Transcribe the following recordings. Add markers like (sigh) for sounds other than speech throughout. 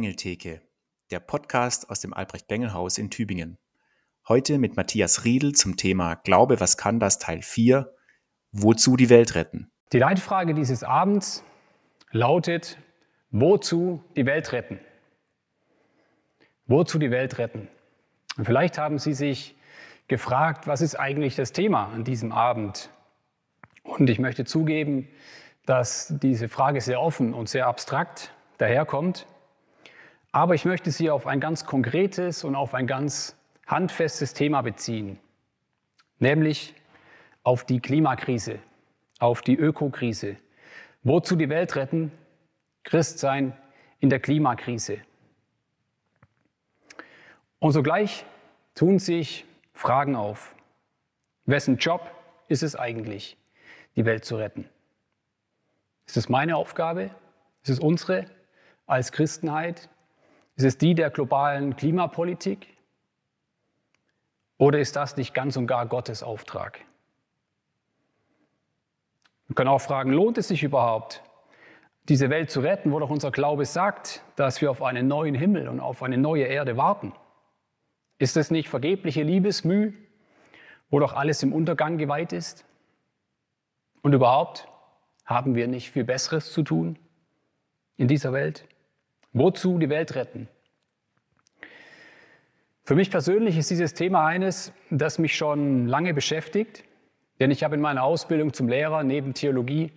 Bengeltheke, der Podcast aus dem Albrecht-Bengel-Haus in Tübingen. Heute mit Matthias Riedel zum Thema Glaube, was kann das Teil 4, wozu die Welt retten. Die Leitfrage dieses Abends lautet, wozu die Welt retten? Wozu die Welt retten? Und vielleicht haben Sie sich gefragt, was ist eigentlich das Thema an diesem Abend? Und ich möchte zugeben, dass diese Frage sehr offen und sehr abstrakt daherkommt. Aber ich möchte Sie auf ein ganz konkretes und auf ein ganz handfestes Thema beziehen, nämlich auf die Klimakrise, auf die Ökokrise. Wozu die Welt retten? Christsein in der Klimakrise. Und sogleich tun sich Fragen auf. Wessen Job ist es eigentlich, die Welt zu retten? Ist es meine Aufgabe? Ist es unsere als Christenheit? Ist es die der globalen Klimapolitik? Oder ist das nicht ganz und gar Gottes Auftrag? Wir können auch fragen, lohnt es sich überhaupt, diese Welt zu retten, wo doch unser Glaube sagt, dass wir auf einen neuen Himmel und auf eine neue Erde warten? Ist es nicht vergebliche Liebesmüh, wo doch alles im Untergang geweiht ist? Und überhaupt, haben wir nicht viel Besseres zu tun in dieser Welt? Wozu die Welt retten? Für mich persönlich ist dieses Thema eines, das mich schon lange beschäftigt, denn ich habe in meiner Ausbildung zum Lehrer neben Theologie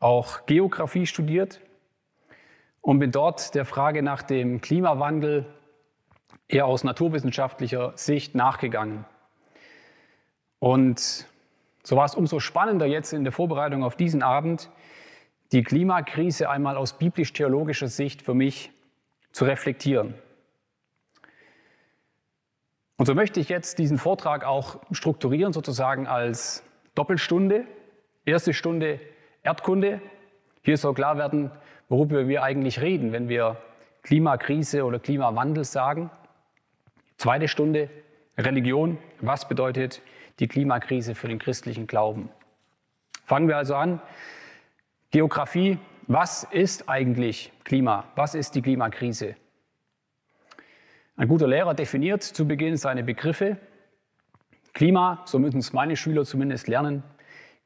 auch Geografie studiert und bin dort der Frage nach dem Klimawandel eher aus naturwissenschaftlicher Sicht nachgegangen. Und so war es umso spannender jetzt in der Vorbereitung auf diesen Abend, die Klimakrise einmal aus biblisch-theologischer Sicht für mich zu reflektieren. Und so möchte ich jetzt diesen Vortrag auch strukturieren, sozusagen als Doppelstunde. Erste Stunde Erdkunde. Hier soll klar werden, worüber wir eigentlich reden, wenn wir Klimakrise oder Klimawandel sagen. Zweite Stunde Religion. Was bedeutet die Klimakrise für den christlichen Glauben? Fangen wir also an. Geografie. Was ist eigentlich Klima? Was ist die Klimakrise? Ein guter Lehrer definiert zu Beginn seine Begriffe. Klima, so müssen es meine Schüler zumindest lernen,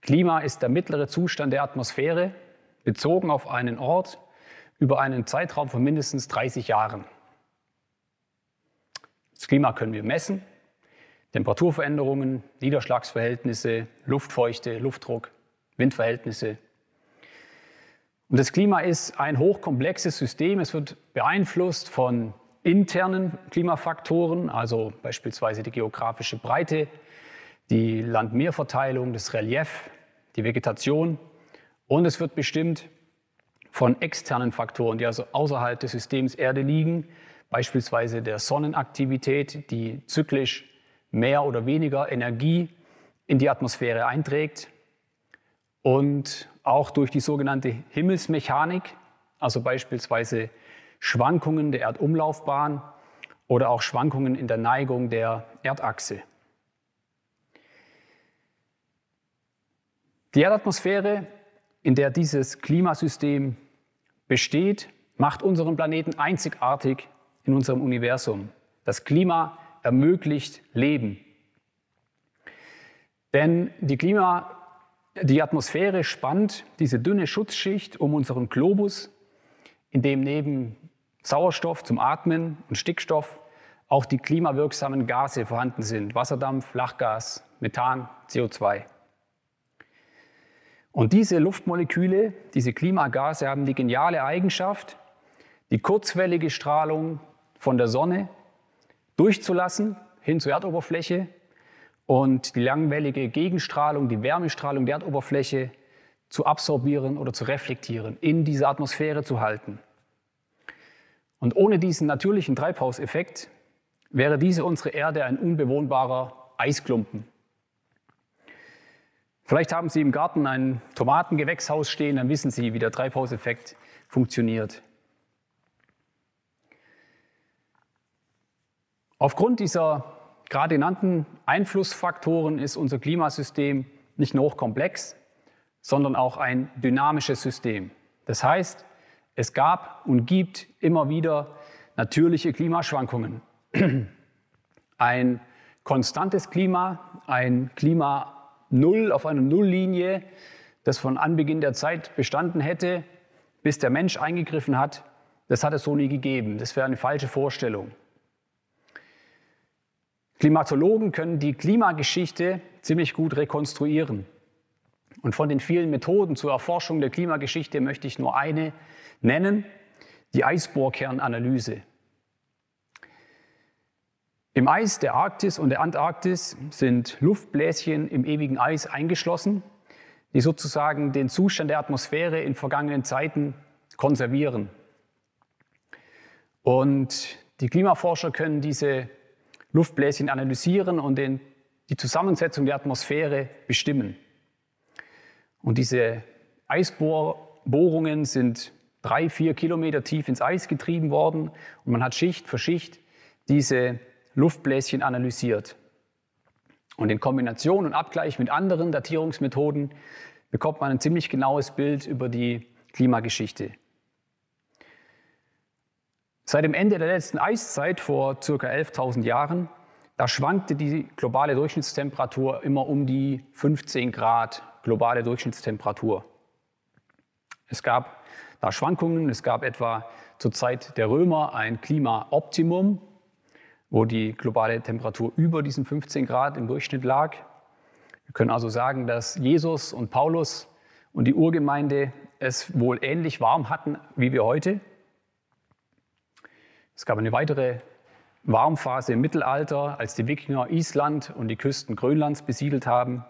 Klima ist der mittlere Zustand der Atmosphäre, bezogen auf einen Ort über einen Zeitraum von mindestens 30 Jahren. Das Klima können wir messen. Temperaturveränderungen, Niederschlagsverhältnisse, Luftfeuchte, Luftdruck, Windverhältnisse. Und das Klima ist ein hochkomplexes System. Es wird beeinflusst von internen Klimafaktoren, also beispielsweise die geografische Breite, die Land-Meer-Verteilung, das Relief, die Vegetation. Und es wird bestimmt von externen Faktoren, die also außerhalb des Systems Erde liegen, beispielsweise der Sonnenaktivität, die zyklisch mehr oder weniger Energie in die Atmosphäre einträgt und auch durch die sogenannte Himmelsmechanik, also beispielsweise Schwankungen der Erdumlaufbahn oder auch Schwankungen in der Neigung der Erdachse. Die Erdatmosphäre, in der dieses Klimasystem besteht, macht unseren Planeten einzigartig in unserem Universum. Das Klima ermöglicht Leben. Denn die, Klima, die Atmosphäre spannt diese dünne Schutzschicht um unseren Globus, in dem neben Sauerstoff zum Atmen und Stickstoff auch die klimawirksamen Gase vorhanden sind. Wasserdampf, Lachgas, Methan, CO2. Und diese Luftmoleküle, diese Klimagase haben die geniale Eigenschaft, die kurzwellige Strahlung von der Sonne durchzulassen hin zur Erdoberfläche und die langwellige Gegenstrahlung, die Wärmestrahlung der Erdoberfläche zu absorbieren oder zu reflektieren, in dieser Atmosphäre zu halten. Und ohne diesen natürlichen Treibhauseffekt wäre diese unsere Erde ein unbewohnbarer Eisklumpen. Vielleicht haben Sie im Garten ein Tomatengewächshaus stehen, dann wissen Sie, wie der Treibhauseffekt funktioniert. Aufgrund dieser gerade genannten Einflussfaktoren ist unser Klimasystem nicht nur hochkomplex, sondern auch ein dynamisches System. Das heißt, es gab und gibt immer wieder natürliche Klimaschwankungen. (clears throat) Ein konstantes Klima, ein Klima Null auf einer Nulllinie, das von Anbeginn der Zeit bestanden hätte, bis der Mensch eingegriffen hat, das hat es so nie gegeben. Das wäre eine falsche Vorstellung. Klimatologen können die Klimageschichte ziemlich gut rekonstruieren. Und von den vielen Methoden zur Erforschung der Klimageschichte möchte ich nur eine nennen, die Eisbohrkernanalyse. Im Eis der Arktis und der Antarktis sind Luftbläschen im ewigen Eis eingeschlossen, die sozusagen den Zustand der Atmosphäre in vergangenen Zeiten konservieren. Und die Klimaforscher können diese Luftbläschen analysieren und den, die Zusammensetzung der Atmosphäre bestimmen. Und diese Eisbohrungen sind drei, vier Kilometer tief ins Eis getrieben worden und man hat Schicht für Schicht diese Luftbläschen analysiert. Und in Kombination und Abgleich mit anderen Datierungsmethoden bekommt man ein ziemlich genaues Bild über die Klimageschichte. Seit dem Ende der letzten Eiszeit vor ca. 11.000 Jahren, da schwankte die globale Durchschnittstemperatur immer um die 15 Grad globale Durchschnittstemperatur. Es gab da Schwankungen, es gab etwa zur Zeit der Römer ein Klimaoptimum, wo die globale Temperatur über diesen 15 Grad im Durchschnitt lag. Wir können also sagen, dass Jesus und Paulus und die Urgemeinde es wohl ähnlich warm hatten wie wir heute. Es gab eine weitere Warmphase im Mittelalter, als die Wikinger Island und die Küsten Grönlands besiedelt haben.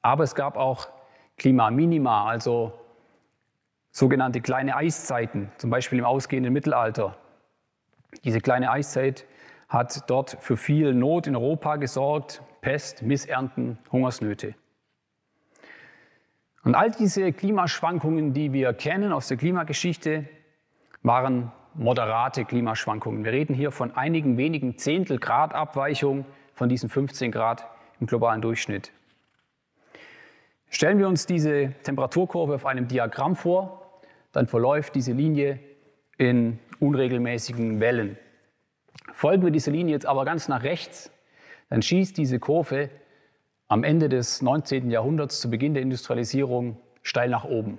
Aber es gab auch Klimaminima, also sogenannte kleine Eiszeiten, zum Beispiel im ausgehenden Mittelalter. Diese kleine Eiszeit hat dort für viel Not in Europa gesorgt, Pest, Missernten, Hungersnöte. Und all diese Klimaschwankungen, die wir kennen aus der Klimageschichte, waren moderate Klimaschwankungen. Wir reden hier von einigen wenigen Zehntel Grad Abweichung von diesen 15 Grad im globalen Durchschnitt. Stellen wir uns diese Temperaturkurve auf einem Diagramm vor, dann verläuft diese Linie in unregelmäßigen Wellen. Folgen wir dieser Linie jetzt aber ganz nach rechts, dann schießt diese Kurve am Ende des 19. Jahrhunderts zu Beginn der Industrialisierung steil nach oben.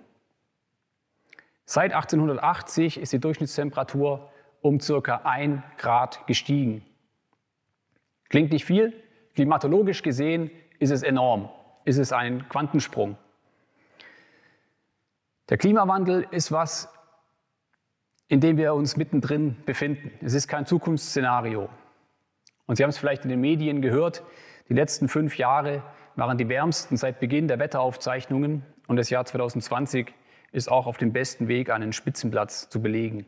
Seit 1880 ist die Durchschnittstemperatur um circa 1 Grad gestiegen. Klingt nicht viel, klimatologisch gesehen ist es enorm, ist es ein Quantensprung. Der Klimawandel ist was, in dem wir uns mittendrin befinden. Es ist kein Zukunftsszenario. Und Sie haben es vielleicht in den Medien gehört, die letzten fünf Jahre waren die wärmsten seit Beginn der Wetteraufzeichnungen und das Jahr 2020 ist auch auf dem besten Weg, einen Spitzenplatz zu belegen.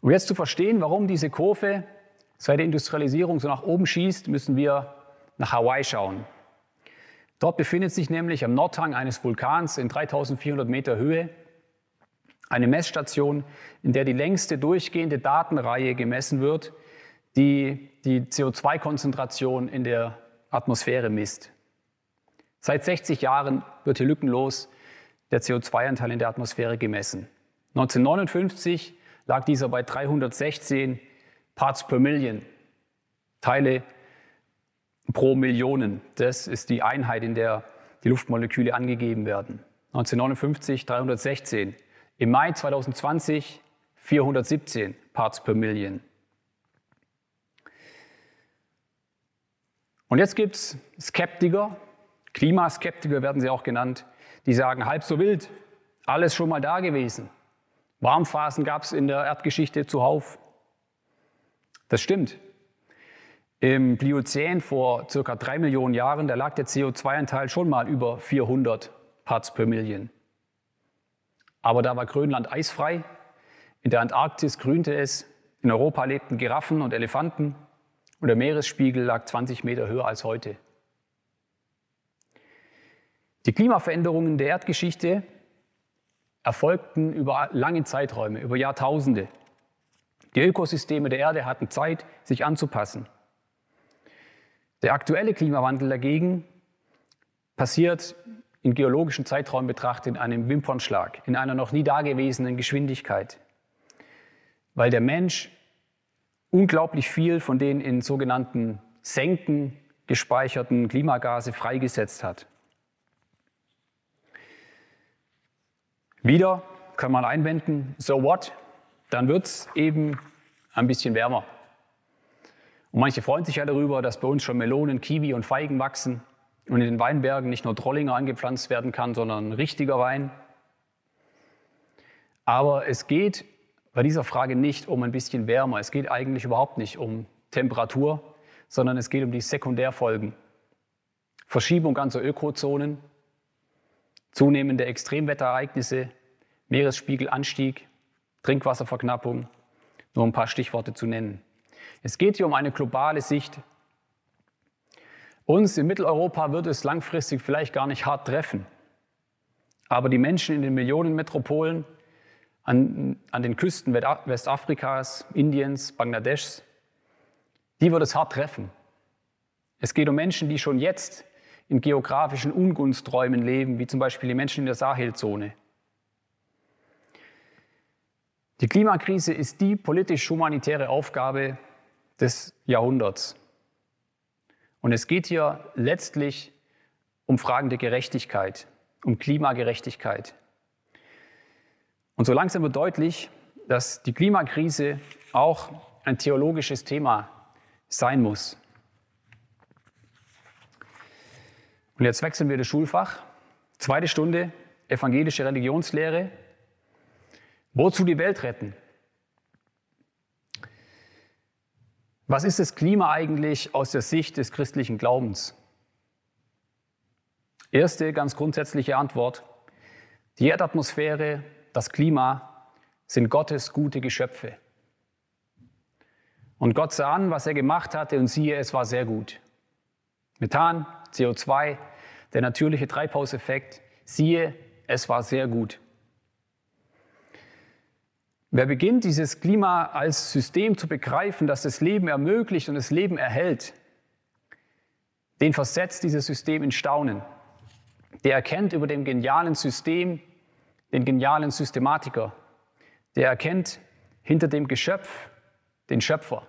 Um jetzt zu verstehen, warum diese Kurve seit der Industrialisierung so nach oben schießt, müssen wir nach Hawaii schauen. Dort befindet sich nämlich am Nordhang eines Vulkans in 3400 Meter Höhe eine Messstation, in der die längste durchgehende Datenreihe gemessen wird, die die CO2-Konzentration in der Atmosphäre misst. Seit 60 Jahren wird hier lückenlos der CO2-Anteil in der Atmosphäre gemessen. 1959 lag dieser bei 316 Parts per Million, Teile pro Millionen. Das ist die Einheit, in der die Luftmoleküle angegeben werden. 1959 316. Im Mai 2020 417 Parts per Million. Und jetzt gibt es Skeptiker, Klimaskeptiker werden sie auch genannt, die sagen, halb so wild, alles schon mal da gewesen. Warmphasen gab es in der Erdgeschichte zuhauf. Das stimmt. Im Pliozän vor circa drei Millionen Jahren, da lag der CO2-Anteil schon mal über 400 Parts per Million. Aber da war Grönland eisfrei, in der Antarktis grünte es, in Europa lebten Giraffen und Elefanten und der Meeresspiegel lag 20 Meter höher als heute. Die Klimaveränderungen der Erdgeschichte erfolgten über lange Zeiträume, über Jahrtausende. Die Ökosysteme der Erde hatten Zeit, sich anzupassen. Der aktuelle Klimawandel dagegen passiert in geologischen Zeitraum betrachtet in einem Wimpernschlag, in einer noch nie dagewesenen Geschwindigkeit. weil der Mensch unglaublich viel von den in sogenannten Senken gespeicherten Klimagase freigesetzt hat. Wieder kann man einwenden, so what? Dann wird es eben ein bisschen wärmer. Und manche freuen sich ja darüber, dass bei uns schon Melonen, Kiwi und Feigen wachsen und in den Weinbergen nicht nur Trollinger angepflanzt werden kann, sondern richtiger Wein. Aber es geht bei dieser Frage nicht um ein bisschen wärmer. Es geht eigentlich überhaupt nicht um Temperatur, sondern es geht um die Sekundärfolgen. Verschiebung ganzer Ökozonen, zunehmende Extremwetterereignisse, Meeresspiegelanstieg, Trinkwasserverknappung, nur ein paar Stichworte zu nennen. Es geht hier um eine globale Sicht. Uns in Mitteleuropa wird es langfristig vielleicht gar nicht hart treffen, aber die Menschen in den Millionenmetropolen an, an den Küsten Westafrikas, Indiens, Bangladeschs, die wird es hart treffen. Es geht um Menschen, die schon jetzt in geografischen Ungunsträumen leben, wie zum Beispiel die Menschen in der Sahelzone. Die Klimakrise ist die politisch-humanitäre Aufgabe des Jahrhunderts. Und es geht hier letztlich um Fragen der Gerechtigkeit, um Klimagerechtigkeit. Und so langsam wird deutlich, dass die Klimakrise auch ein theologisches Thema sein muss. Und jetzt wechseln wir das Schulfach. Zweite Stunde, evangelische Religionslehre. Wozu die Welt retten? Was ist das Klima eigentlich aus der Sicht des christlichen Glaubens? Erste ganz grundsätzliche Antwort. Die Erdatmosphäre das Klima sind Gottes gute Geschöpfe. Und Gott sah an, was er gemacht hatte, und siehe, es war sehr gut. Methan, CO2, der natürliche Treibhauseffekt, siehe, es war sehr gut. Wer beginnt, dieses Klima als System zu begreifen, das das Leben ermöglicht und das Leben erhält, den versetzt dieses System in Staunen. Der erkennt über dem genialen System den genialen Systematiker, der erkennt hinter dem Geschöpf den Schöpfer.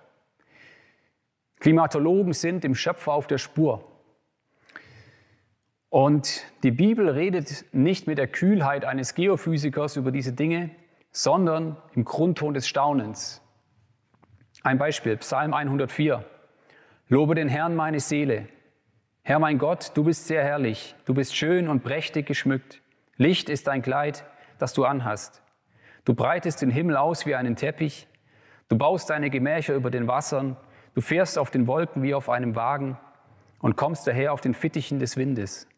Klimatologen sind dem Schöpfer auf der Spur. Und die Bibel redet nicht mit der Kühlheit eines Geophysikers über diese Dinge, sondern im Grundton des Staunens. Ein Beispiel, Psalm 104. Lobe den Herrn meine Seele. Herr mein Gott, du bist sehr herrlich, du bist schön und prächtig geschmückt. Licht ist dein Kleid, das du anhast. Du breitest den Himmel aus wie einen Teppich, du baust deine Gemächer über den Wassern, du fährst auf den Wolken wie auf einem Wagen und kommst daher auf den Fittichen des Windes.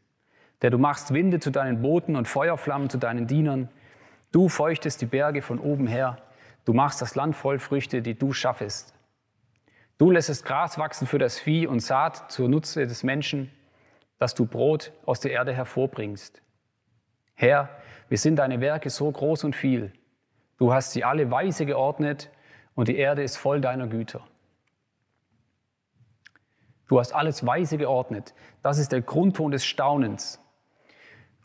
Der du machst Winde zu deinen Booten und Feuerflammen zu deinen Dienern. Du feuchtest die Berge von oben her. Du machst das Land voll Früchte, die du schaffest. Du lässest Gras wachsen für das Vieh und Saat zur Nutze des Menschen, dass du Brot aus der Erde hervorbringst. Herr, wir sind deine Werke so groß und viel. Du hast sie alle weise geordnet und die Erde ist voll deiner Güter. Du hast alles weise geordnet. Das ist der Grundton des Staunens.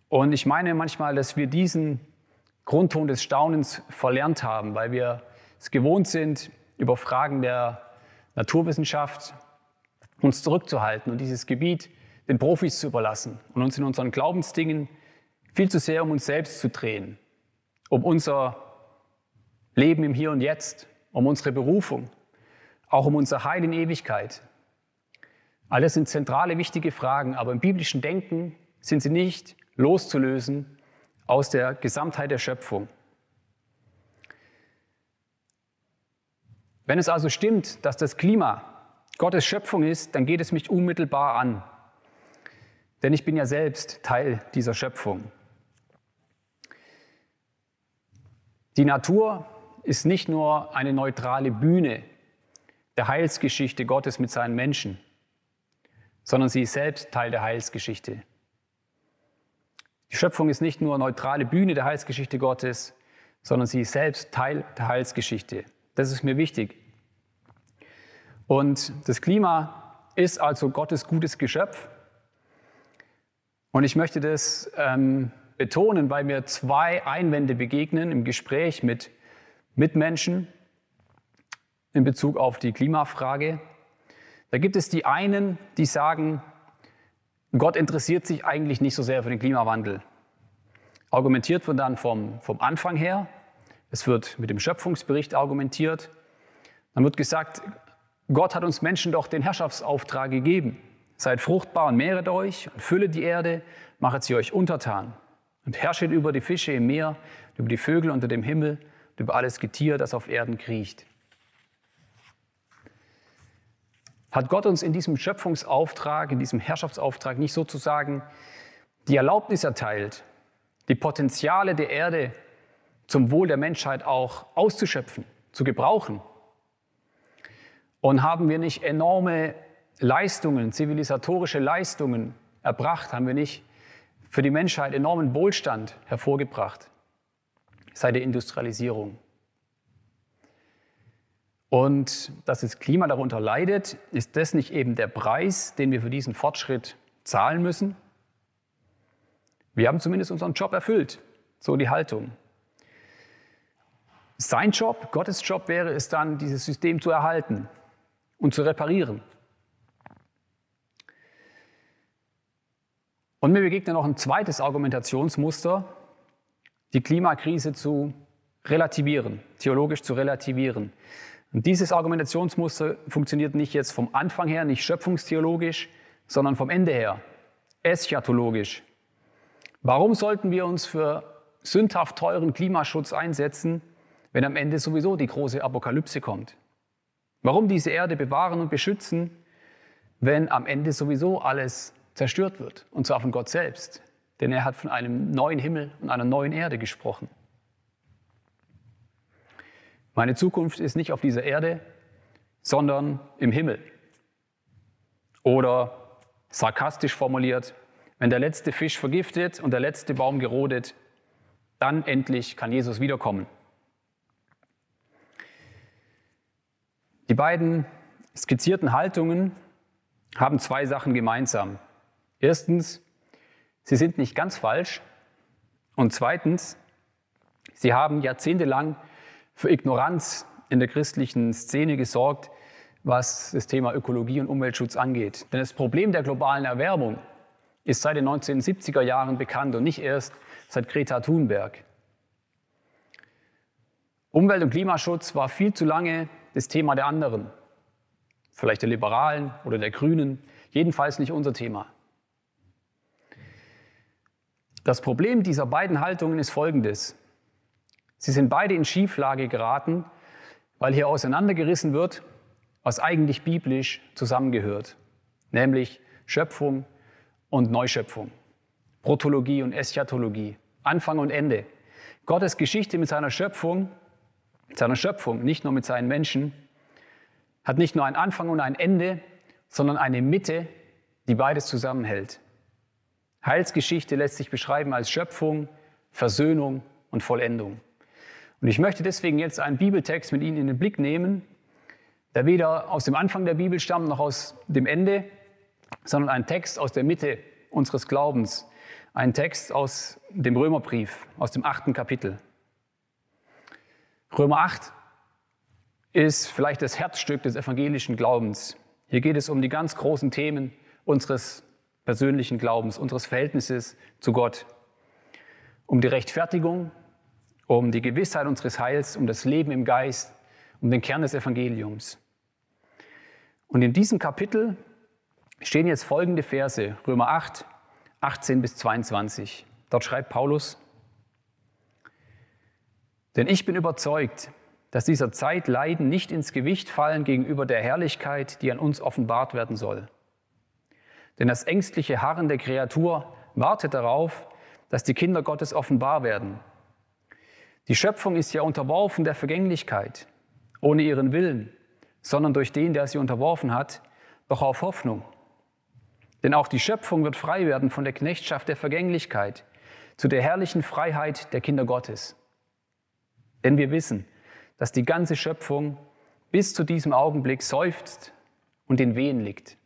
Und ich meine manchmal, dass wir diesen Grundton des Staunens verlernt haben, weil wir es gewohnt sind, über Fragen der Naturwissenschaft uns zurückzuhalten und dieses Gebiet den Profis zu überlassen und uns in unseren Glaubensdingen viel zu sehr um uns selbst zu drehen, um unser Leben im Hier und Jetzt, um unsere Berufung, auch um unser Heil in Ewigkeit. Alles sind zentrale, wichtige Fragen, aber im biblischen Denken sind sie nicht loszulösen aus der Gesamtheit der Schöpfung. Wenn es also stimmt, dass das Klima Gottes Schöpfung ist, dann geht es mich unmittelbar an. Denn ich bin ja selbst Teil dieser Schöpfung. Die Natur ist nicht nur eine neutrale Bühne der Heilsgeschichte Gottes mit seinen Menschen, sondern sie ist selbst Teil der Heilsgeschichte. Die Schöpfung ist nicht nur neutrale Bühne der Heilsgeschichte Gottes, sondern sie ist selbst Teil der Heilsgeschichte. Das ist mir wichtig. Und das Klima ist also Gottes gutes Geschöpf. Und ich möchte das ähm, betonen, weil mir zwei Einwände begegnen im Gespräch mit Mitmenschen, in Bezug auf die Klimafrage. Da gibt es die einen, die sagen, Gott interessiert sich eigentlich nicht so sehr für den Klimawandel. Argumentiert wird dann vom, vom Anfang her. Es wird mit dem Schöpfungsbericht argumentiert. Dann wird gesagt, Gott hat uns Menschen doch den Herrschaftsauftrag gegeben. Seid fruchtbar und mehret euch und füllet die Erde, machet sie euch untertan und herrschet über die Fische im Meer, über die Vögel unter dem Himmel und über alles Getier, das auf Erden kriecht. Hat Gott uns in diesem Schöpfungsauftrag, in diesem Herrschaftsauftrag nicht sozusagen die Erlaubnis erteilt, die Potenziale der Erde zum Wohl der Menschheit auch auszuschöpfen, zu gebrauchen? Und haben wir nicht enorme Leistungen, zivilisatorische Leistungen erbracht? Haben wir nicht für die Menschheit enormen Wohlstand hervorgebracht seit der Industrialisierung? Und dass das Klima darunter leidet, ist das nicht eben der Preis, den wir für diesen Fortschritt zahlen müssen? Wir haben zumindest unseren Job erfüllt, so die Haltung. Sein Job, Gottes Job wäre es dann, dieses System zu erhalten und zu reparieren. Und mir begegnet noch ein zweites Argumentationsmuster, die Klimakrise zu relativieren, theologisch zu relativieren. Und dieses Argumentationsmuster funktioniert nicht jetzt vom Anfang her, nicht schöpfungstheologisch, sondern vom Ende her, eschatologisch. Warum sollten wir uns für sündhaft teuren Klimaschutz einsetzen, wenn am Ende sowieso die große Apokalypse kommt? Warum diese Erde bewahren und beschützen, wenn am Ende sowieso alles zerstört wird, und zwar von Gott selbst? Denn er hat von einem neuen Himmel und einer neuen Erde gesprochen. Meine Zukunft ist nicht auf dieser Erde, sondern im Himmel. Oder sarkastisch formuliert, wenn der letzte Fisch vergiftet und der letzte Baum gerodet, dann endlich kann Jesus wiederkommen. Die beiden skizzierten Haltungen haben zwei Sachen gemeinsam. Erstens, sie sind nicht ganz falsch. Und zweitens, sie haben jahrzehntelang für Ignoranz in der christlichen Szene gesorgt, was das Thema Ökologie und Umweltschutz angeht. Denn das Problem der globalen Erwärmung ist seit den 1970er Jahren bekannt und nicht erst seit Greta Thunberg. Umwelt- und Klimaschutz war viel zu lange das Thema der anderen, vielleicht der Liberalen oder der Grünen, jedenfalls nicht unser Thema. Das Problem dieser beiden Haltungen ist folgendes. Sie sind beide in Schieflage geraten, weil hier auseinandergerissen wird, was eigentlich biblisch zusammengehört, nämlich Schöpfung und Neuschöpfung, Protologie und Eschatologie, Anfang und Ende. Gottes Geschichte mit seiner Schöpfung, seiner Schöpfung, nicht nur mit seinen Menschen, hat nicht nur einen Anfang und ein Ende, sondern eine Mitte, die beides zusammenhält. Heilsgeschichte lässt sich beschreiben als Schöpfung, Versöhnung und Vollendung. Und ich möchte deswegen jetzt einen Bibeltext mit Ihnen in den Blick nehmen, der weder aus dem Anfang der Bibel stammt noch aus dem Ende, sondern ein Text aus der Mitte unseres Glaubens, ein Text aus dem Römerbrief, aus dem achten Kapitel. Römer 8 ist vielleicht das Herzstück des evangelischen Glaubens. Hier geht es um die ganz großen Themen unseres persönlichen Glaubens, unseres Verhältnisses zu Gott, um die Rechtfertigung, um die Gewissheit unseres Heils, um das Leben im Geist, um den Kern des Evangeliums. Und in diesem Kapitel stehen jetzt folgende Verse, Römer 8, 18 bis 22. Dort schreibt Paulus, denn ich bin überzeugt, dass dieser Zeit Leiden nicht ins Gewicht fallen gegenüber der Herrlichkeit, die an uns offenbart werden soll. Denn das ängstliche Harren der Kreatur wartet darauf, dass die Kinder Gottes offenbar werden. Die Schöpfung ist ja unterworfen der Vergänglichkeit, ohne ihren Willen, sondern durch den, der sie unterworfen hat, doch auf Hoffnung. Denn auch die Schöpfung wird frei werden von der Knechtschaft der Vergänglichkeit zu der herrlichen Freiheit der Kinder Gottes. Denn wir wissen, dass die ganze Schöpfung bis zu diesem Augenblick seufzt und in Wehen liegt.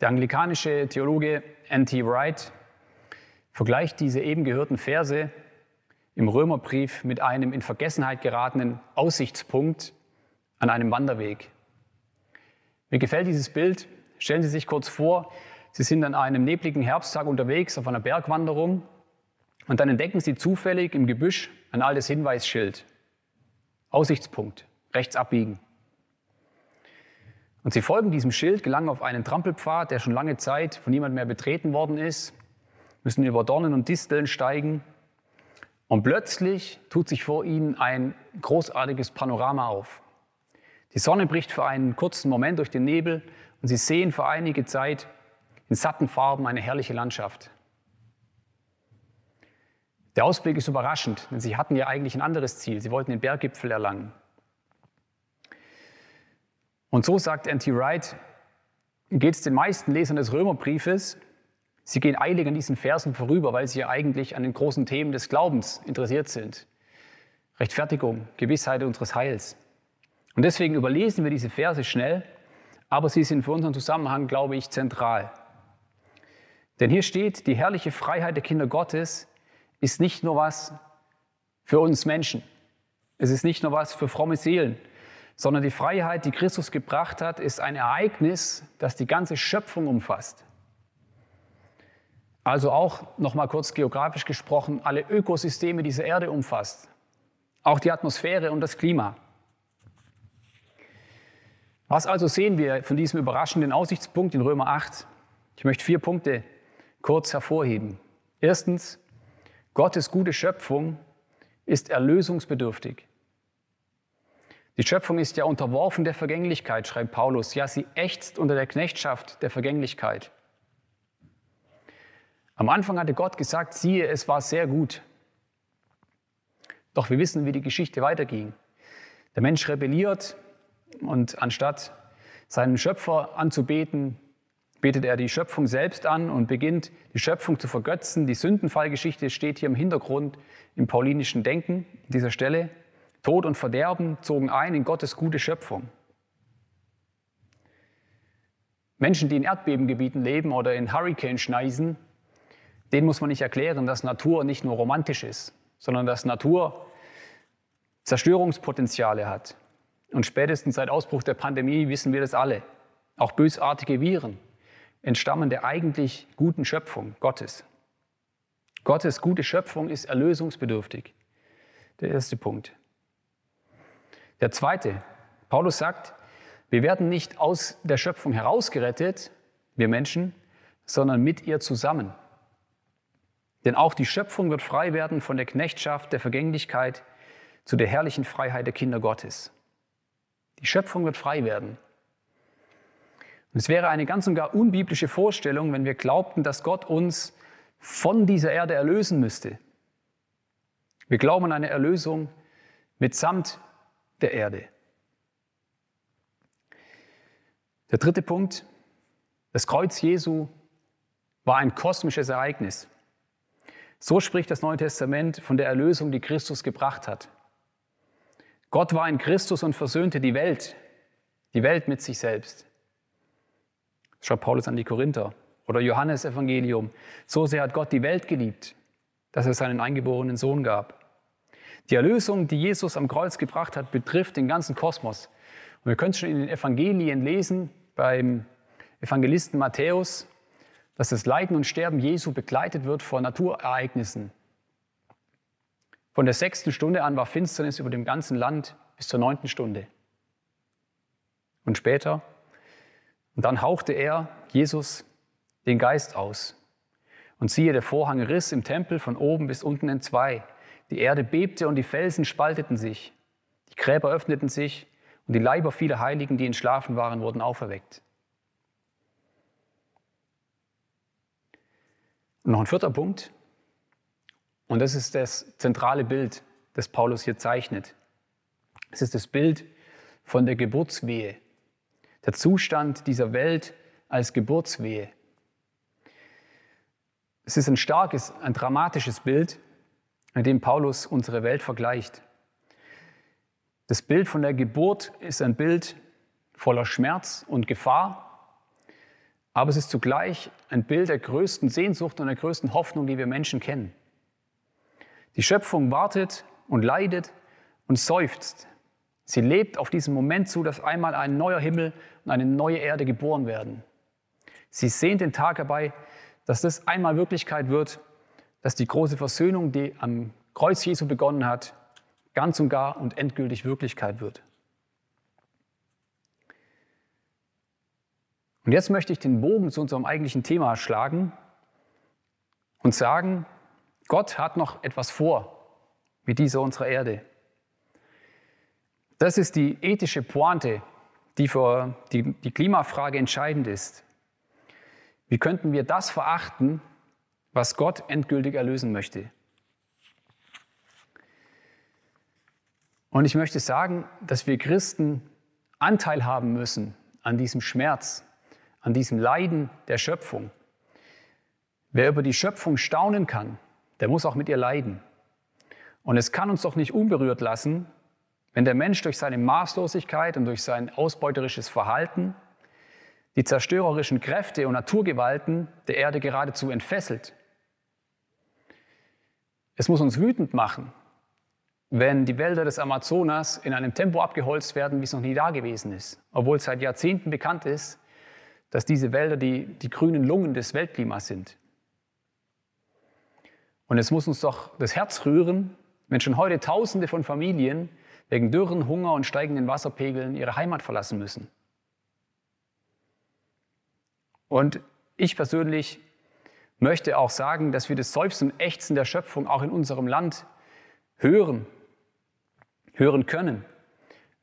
Der anglikanische Theologe N.T. Wright vergleicht diese eben gehörten Verse im Römerbrief mit einem in Vergessenheit geratenen Aussichtspunkt an einem Wanderweg. Mir gefällt dieses Bild. Stellen Sie sich kurz vor, Sie sind an einem nebligen Herbsttag unterwegs auf einer Bergwanderung und dann entdecken Sie zufällig im Gebüsch ein altes Hinweisschild. Aussichtspunkt, rechts abbiegen. Und Sie folgen diesem Schild, gelangen auf einen Trampelpfad, der schon lange Zeit von niemand mehr betreten worden ist, müssen über Dornen und Disteln steigen und plötzlich tut sich vor Ihnen ein großartiges Panorama auf. Die Sonne bricht für einen kurzen Moment durch den Nebel und Sie sehen für einige Zeit in satten Farben eine herrliche Landschaft. Der Ausblick ist überraschend, denn Sie hatten ja eigentlich ein anderes Ziel. Sie wollten den Berggipfel erlangen. Und so sagt N.T. Wright, geht es den meisten Lesern des Römerbriefes, sie gehen eilig an diesen Versen vorüber, weil sie ja eigentlich an den großen Themen des Glaubens interessiert sind. Rechtfertigung, Gewissheit unseres Heils. Und deswegen überlesen wir diese Verse schnell, aber sie sind für unseren Zusammenhang, glaube ich, zentral. Denn hier steht, die herrliche Freiheit der Kinder Gottes ist nicht nur was für uns Menschen. Es ist nicht nur was für fromme Seelen, sondern die Freiheit, die Christus gebracht hat, ist ein Ereignis, das die ganze Schöpfung umfasst. Also auch, nochmal kurz geografisch gesprochen, alle Ökosysteme dieser Erde umfasst. Auch die Atmosphäre und das Klima. Was also sehen wir von diesem überraschenden Aussichtspunkt in Römer 8? Ich möchte vier Punkte kurz hervorheben. Erstens, Gottes gute Schöpfung ist erlösungsbedürftig. Die Schöpfung ist ja unterworfen der Vergänglichkeit, schreibt Paulus. Ja, sie ächzt unter der Knechtschaft der Vergänglichkeit. Am Anfang hatte Gott gesagt, siehe, es war sehr gut. Doch wir wissen, wie die Geschichte weiterging. Der Mensch rebelliert, und anstatt seinen Schöpfer anzubeten, betet er die Schöpfung selbst an und beginnt die Schöpfung zu vergötzen. Die Sündenfallgeschichte steht hier im Hintergrund im paulinischen Denken dieser Stelle. Tod und Verderben zogen ein in Gottes gute Schöpfung. Menschen, die in Erdbebengebieten leben oder in Hurrikanschneisen, denen muss man nicht erklären, dass Natur nicht nur romantisch ist, sondern dass Natur Zerstörungspotenziale hat. Und spätestens seit Ausbruch der Pandemie wissen wir das alle. Auch bösartige Viren entstammen der eigentlich guten Schöpfung Gottes. Gottes gute Schöpfung ist erlösungsbedürftig. Der erste Punkt. Der zweite, Paulus sagt, wir werden nicht aus der Schöpfung herausgerettet, wir Menschen, sondern mit ihr zusammen. Denn auch die Schöpfung wird frei werden von der Knechtschaft der Vergänglichkeit zu der herrlichen Freiheit der Kinder Gottes. Die Schöpfung wird frei werden. Und es wäre eine ganz und gar unbiblische Vorstellung, wenn wir glaubten, dass Gott uns von dieser Erde erlösen müsste. Wir glauben an eine Erlösung mitsamt der Erde. Der dritte Punkt, das Kreuz Jesu war ein kosmisches Ereignis. So spricht das Neue Testament von der Erlösung, die Christus gebracht hat. Gott war in Christus und versöhnte die Welt, die Welt mit sich selbst. Schreibt Paulus an die Korinther oder Johannes Evangelium. So sehr hat Gott die Welt geliebt, dass er seinen eingeborenen Sohn gab. Die Erlösung, die Jesus am Kreuz gebracht hat, betrifft den ganzen Kosmos. Und wir können es schon in den Evangelien lesen, beim Evangelisten Matthäus, dass das Leiden und Sterben Jesu begleitet wird von Naturereignissen, von der sechsten Stunde an war Finsternis über dem ganzen Land bis zur neunten Stunde. Und später, und dann hauchte er, Jesus, den Geist aus. Und siehe, der Vorhang riss im Tempel von oben bis unten in zwei. Die Erde bebte und die Felsen spalteten sich. Die Gräber öffneten sich und die Leiber vieler Heiligen, die entschlafen waren, wurden auferweckt. Und noch ein vierter Punkt. Und das ist das zentrale Bild, das Paulus hier zeichnet. Es ist das Bild von der Geburtswehe, der Zustand dieser Welt als Geburtswehe. Es ist ein starkes, ein dramatisches Bild, in dem Paulus unsere Welt vergleicht. Das Bild von der Geburt ist ein Bild voller Schmerz und Gefahr, aber es ist zugleich ein Bild der größten Sehnsucht und der größten Hoffnung, die wir Menschen kennen. Die Schöpfung wartet und leidet und seufzt. Sie lebt auf diesen Moment zu, dass einmal ein neuer Himmel und eine neue Erde geboren werden. Sie sehnt den Tag herbei, dass das einmal Wirklichkeit wird, dass die große Versöhnung, die am Kreuz Jesu begonnen hat, ganz und gar und endgültig Wirklichkeit wird. Und jetzt möchte ich den Bogen zu unserem eigentlichen Thema schlagen und sagen, Gott hat noch etwas vor mit dieser unserer Erde. Das ist die ethische Pointe, die für die, die Klimafrage entscheidend ist. Wie könnten wir das verachten, was Gott endgültig erlösen möchte? Und ich möchte sagen, dass wir Christen Anteil haben müssen an diesem Schmerz, an diesem Leiden der Schöpfung. Wer über die Schöpfung staunen kann, der muss auch mit ihr leiden. Und es kann uns doch nicht unberührt lassen, wenn der Mensch durch seine Maßlosigkeit und durch sein ausbeuterisches Verhalten die zerstörerischen Kräfte und Naturgewalten der Erde geradezu entfesselt. Es muss uns wütend machen, wenn die Wälder des Amazonas in einem Tempo abgeholzt werden, wie es noch nie da gewesen ist, obwohl seit Jahrzehnten bekannt ist, dass diese Wälder die, die grünen Lungen des Weltklimas sind. Und es muss uns doch das Herz rühren, wenn schon heute Tausende von Familien wegen Dürren, Hunger und steigenden Wasserpegeln ihre Heimat verlassen müssen. Und ich persönlich möchte auch sagen, dass wir das Seufzen und Ächzen der Schöpfung auch in unserem Land hören, hören können,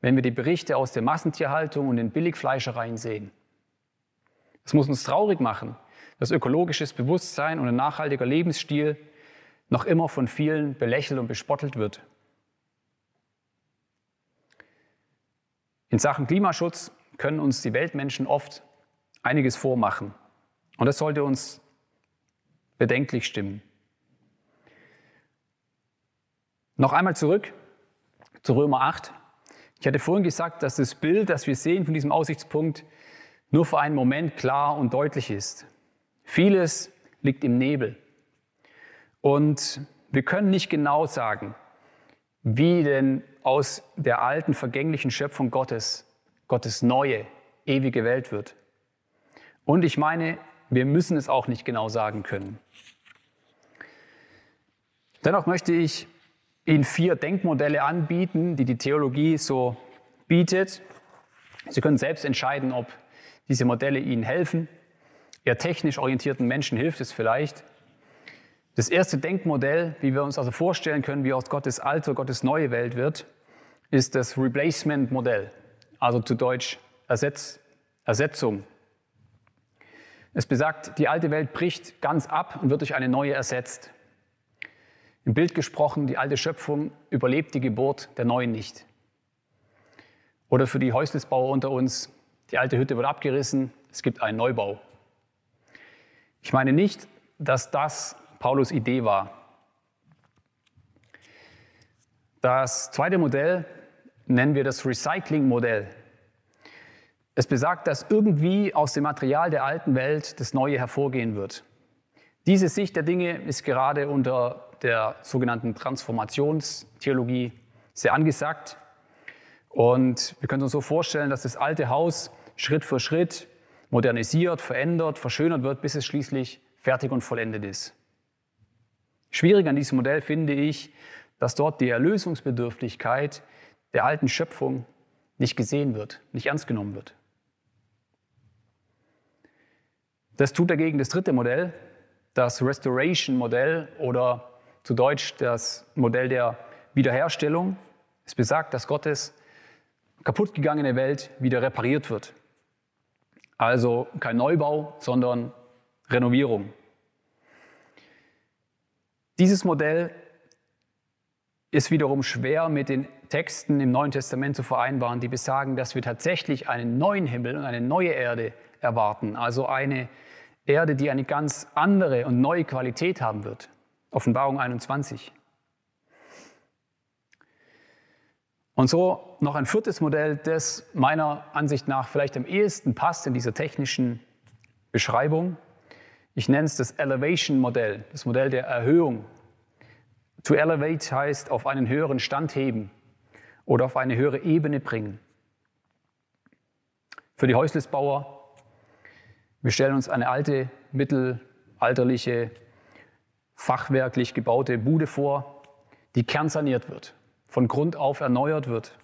wenn wir die Berichte aus der Massentierhaltung und den Billigfleischereien sehen. Es muss uns traurig machen, dass ökologisches Bewusstsein und ein nachhaltiger Lebensstil noch immer von vielen belächelt und bespottelt wird. In Sachen Klimaschutz können uns die Weltmenschen oft einiges vormachen. Und das sollte uns bedenklich stimmen. Noch einmal zurück zu Römer 8. Ich hatte vorhin gesagt, dass das Bild, das wir sehen von diesem Aussichtspunkt, nur für einen Moment klar und deutlich ist. Vieles liegt im Nebel. Und wir können nicht genau sagen, wie denn aus der alten, vergänglichen Schöpfung Gottes, Gottes neue, ewige Welt wird. Und ich meine, wir müssen es auch nicht genau sagen können. Dennoch möchte ich Ihnen vier Denkmodelle anbieten, die die Theologie so bietet. Sie können selbst entscheiden, ob diese Modelle Ihnen helfen. Eher technisch orientierten Menschen hilft es vielleicht. Das erste Denkmodell, wie wir uns also vorstellen können, wie aus Gottes alte, Gottes neue Welt wird, ist das Replacement-Modell, also zu Deutsch Ersetz, Ersetzung. Es besagt, die alte Welt bricht ganz ab und wird durch eine neue ersetzt. Im Bild gesprochen, die alte Schöpfung überlebt die Geburt der neuen nicht. Oder für die Häuslisbauer unter uns, die alte Hütte wird abgerissen, es gibt einen Neubau. Ich meine nicht, dass das Paulus Idee war. Das zweite Modell nennen wir das Recycling-Modell. Es besagt, dass irgendwie aus dem Material der alten Welt das Neue hervorgehen wird. Diese Sicht der Dinge ist gerade unter der sogenannten Transformationstheologie sehr angesagt. Und wir können uns so vorstellen, dass das alte Haus Schritt für Schritt modernisiert, verändert, verschönert wird, bis es schließlich fertig und vollendet ist. Schwierig an diesem Modell finde ich, dass dort die Erlösungsbedürftigkeit der alten Schöpfung nicht gesehen wird, nicht ernst genommen wird. Das tut dagegen das dritte Modell, das Restoration-Modell oder zu Deutsch das Modell der Wiederherstellung. Es besagt, dass Gottes kaputtgegangene Welt wieder repariert wird. Also kein Neubau, sondern Renovierung. Dieses Modell ist wiederum schwer mit den Texten im Neuen Testament zu vereinbaren, die besagen, dass wir tatsächlich einen neuen Himmel und eine neue Erde erwarten, also eine Erde, die eine ganz andere und neue Qualität haben wird. Offenbarung 21. Und so noch ein viertes Modell, das meiner Ansicht nach vielleicht am ehesten passt in dieser technischen Beschreibung. Ich nenne es das Elevation-Modell, das Modell der Erhöhung. To elevate heißt auf einen höheren Stand heben oder auf eine höhere Ebene bringen. Für die Häuslisbauer, wir stellen uns eine alte, mittelalterliche, fachwerklich gebaute Bude vor, die kernsaniert wird, von Grund auf erneuert wird.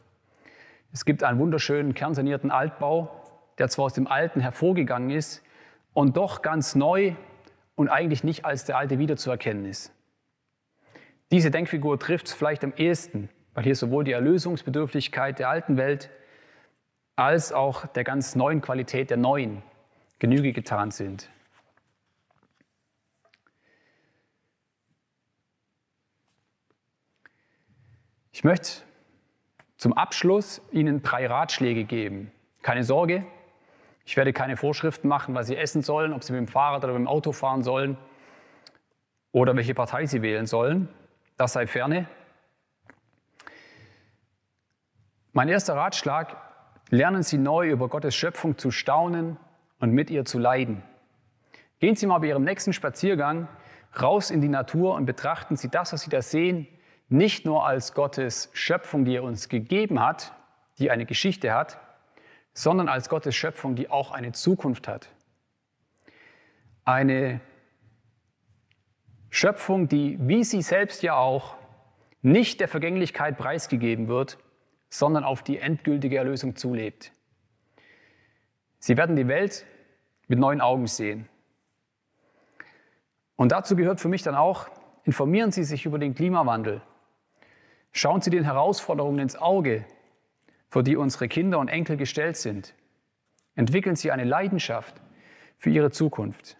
Es gibt einen wunderschönen kernsanierten Altbau, der zwar aus dem Alten hervorgegangen ist und doch ganz neu und eigentlich nicht als der Alte wiederzuerkennen ist. Diese Denkfigur trifft es vielleicht am ehesten, weil hier sowohl die Erlösungsbedürftigkeit der alten Welt als auch der ganz neuen Qualität der neuen Genüge getan sind. Ich möchte zum Abschluss Ihnen drei Ratschläge geben. Keine Sorge, ich werde keine Vorschriften machen, was Sie essen sollen, ob Sie mit dem Fahrrad oder mit dem Auto fahren sollen oder welche Partei Sie wählen sollen. Das sei ferne. Mein erster Ratschlag, lernen Sie neu über Gottes Schöpfung zu staunen und mit ihr zu leiden. Gehen Sie mal bei Ihrem nächsten Spaziergang raus in die Natur und betrachten Sie das, was Sie da sehen, nicht nur als Gottes Schöpfung, die er uns gegeben hat, die eine Geschichte hat, sondern als Gottes Schöpfung, die auch eine Zukunft hat. Eine Schöpfung, die, wie sie selbst ja auch, nicht der Vergänglichkeit preisgegeben wird, sondern auf die endgültige Erlösung zulebt. Sie werden die Welt mit neuen Augen sehen. Und dazu gehört für mich dann auch, informieren Sie sich über den Klimawandel. Schauen Sie den Herausforderungen ins Auge, vor die unsere Kinder und Enkel gestellt sind. Entwickeln Sie eine Leidenschaft für Ihre Zukunft.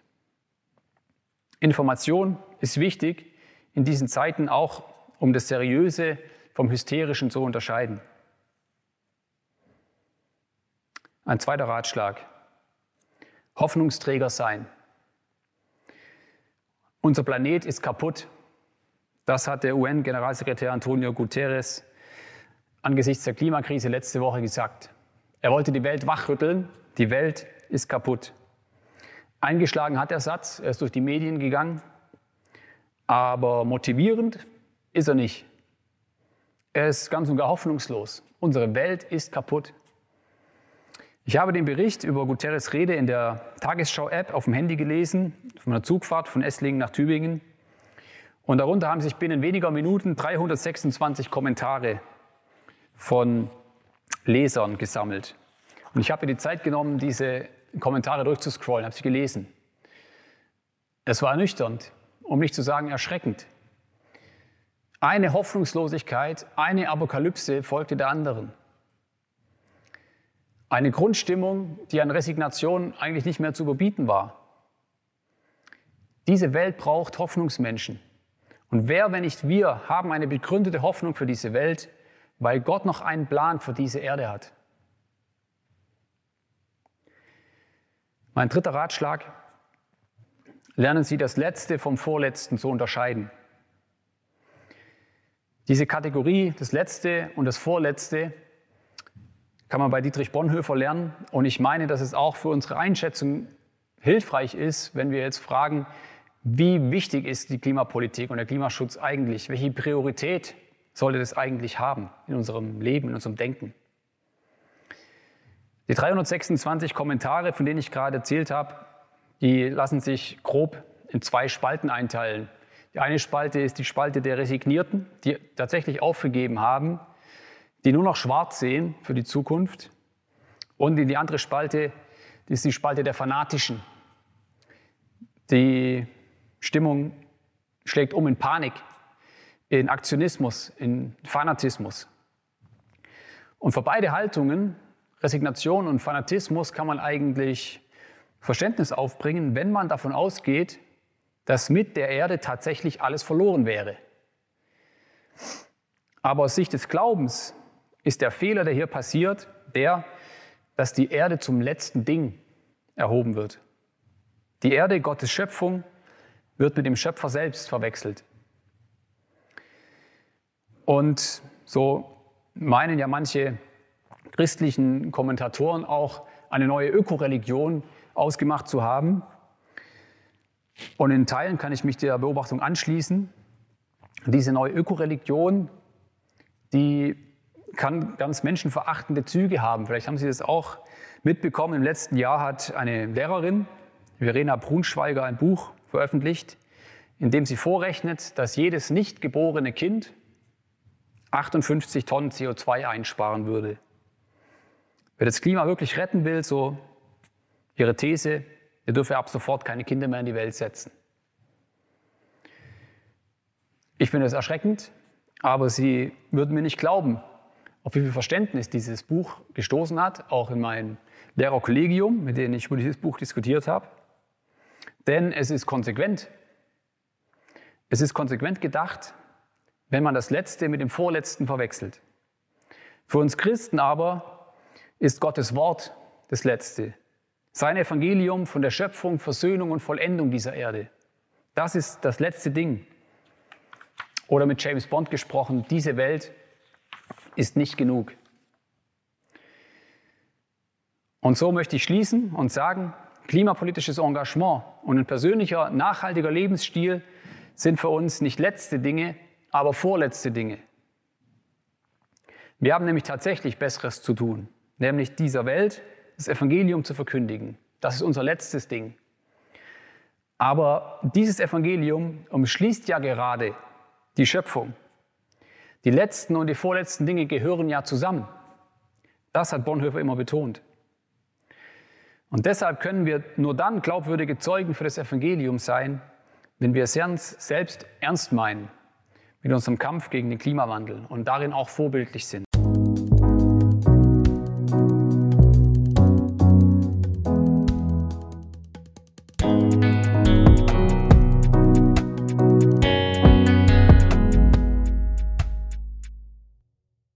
Information ist wichtig in diesen Zeiten auch, um das Seriöse vom Hysterischen zu unterscheiden. Ein zweiter Ratschlag. Hoffnungsträger sein. Unser Planet ist kaputt. Das hat der UN-Generalsekretär Antonio Guterres angesichts der Klimakrise letzte Woche gesagt. Er wollte die Welt wachrütteln. Die Welt ist kaputt. Eingeschlagen hat der Satz, er ist durch die Medien gegangen, aber motivierend ist er nicht. Er ist ganz und gar hoffnungslos. Unsere Welt ist kaputt. Ich habe den Bericht über Guterres Rede in der Tagesschau-App auf dem Handy gelesen, von einer Zugfahrt von Esslingen nach Tübingen. Und darunter haben sich binnen weniger Minuten 326 Kommentare von Lesern gesammelt. Und ich habe mir die Zeit genommen, diese Kommentare durchzuscrollen, habe sie gelesen. Es war ernüchternd, um nicht zu sagen erschreckend. Eine Hoffnungslosigkeit, eine Apokalypse folgte der anderen. Eine Grundstimmung, die an Resignation eigentlich nicht mehr zu überbieten war. Diese Welt braucht Hoffnungsmenschen. Und wer, wenn nicht wir, haben eine begründete Hoffnung für diese Welt, weil Gott noch einen Plan für diese Erde hat. Mein dritter Ratschlag, lernen Sie das Letzte vom Vorletzten zu unterscheiden. Diese Kategorie, das Letzte und das Vorletzte, kann man bei Dietrich Bonhoeffer lernen. Und ich meine, dass es auch für unsere Einschätzung hilfreich ist, wenn wir jetzt fragen, wie wichtig ist die Klimapolitik und der Klimaschutz eigentlich? Welche Priorität sollte das eigentlich haben in unserem Leben, in unserem Denken? Die 326 Kommentare, von denen ich gerade erzählt habe, die lassen sich grob in zwei Spalten einteilen. Die eine Spalte ist die Spalte der Resignierten, die tatsächlich aufgegeben haben, die nur noch schwarz sehen für die Zukunft. Und in die andere Spalte, ist die Spalte der Fanatischen. Die Stimmung schlägt um in Panik, in Aktionismus, in Fanatismus. Und für beide Haltungen, Resignation und Fanatismus, kann man eigentlich Verständnis aufbringen, wenn man davon ausgeht, dass mit der Erde tatsächlich alles verloren wäre. Aber aus Sicht des Glaubens ist der Fehler, der hier passiert, der, dass die Erde zum letzten Ding erhoben wird. Die Erde, Gottes Schöpfung, wird mit dem Schöpfer selbst verwechselt. Und so meinen ja manche christlichen Kommentatoren auch, eine neue Ökoreligion ausgemacht zu haben. Und in Teilen kann ich mich der Beobachtung anschließen. diese neue Ökoreligion, die kann ganz menschenverachtende Züge haben. Vielleicht haben Sie das auch mitbekommen. Im letzten Jahr hat eine Lehrerin, Verena Brunschweiger, ein Buch veröffentlicht, in dem sie vorrechnet, dass jedes nicht geborene Kind 58 Tonnen CO2 einsparen würde. Wer das Klima wirklich retten will, so ihre These, der dürfe ab sofort keine Kinder mehr in die Welt setzen. Ich finde es erschreckend, aber Sie würden mir nicht glauben, auf wie viel Verständnis dieses Buch gestoßen hat, auch in meinem Lehrerkollegium, mit denen ich über dieses Buch diskutiert habe. Denn es ist konsequent. Es ist konsequent gedacht, wenn man das Letzte mit dem Vorletzten verwechselt. Für uns Christen aber ist Gottes Wort das Letzte. Sein Evangelium von der Schöpfung, Versöhnung und Vollendung dieser Erde. Das ist das letzte Ding. Oder mit James Bond gesprochen, diese Welt ist nicht genug. Und so möchte ich schließen und sagen, klimapolitisches Engagement und ein persönlicher, nachhaltiger Lebensstil sind für uns nicht letzte Dinge, aber vorletzte Dinge. Wir haben nämlich tatsächlich Besseres zu tun, nämlich dieser Welt das Evangelium zu verkündigen. Das ist unser letztes Ding. Aber dieses Evangelium umschließt ja gerade die Schöpfung. Die letzten und die vorletzten Dinge gehören ja zusammen. Das hat Bonhoeffer immer betont. Und deshalb können wir nur dann glaubwürdige Zeugen für das Evangelium sein, wenn wir es selbst ernst meinen mit unserem Kampf gegen den Klimawandel und darin auch vorbildlich sind.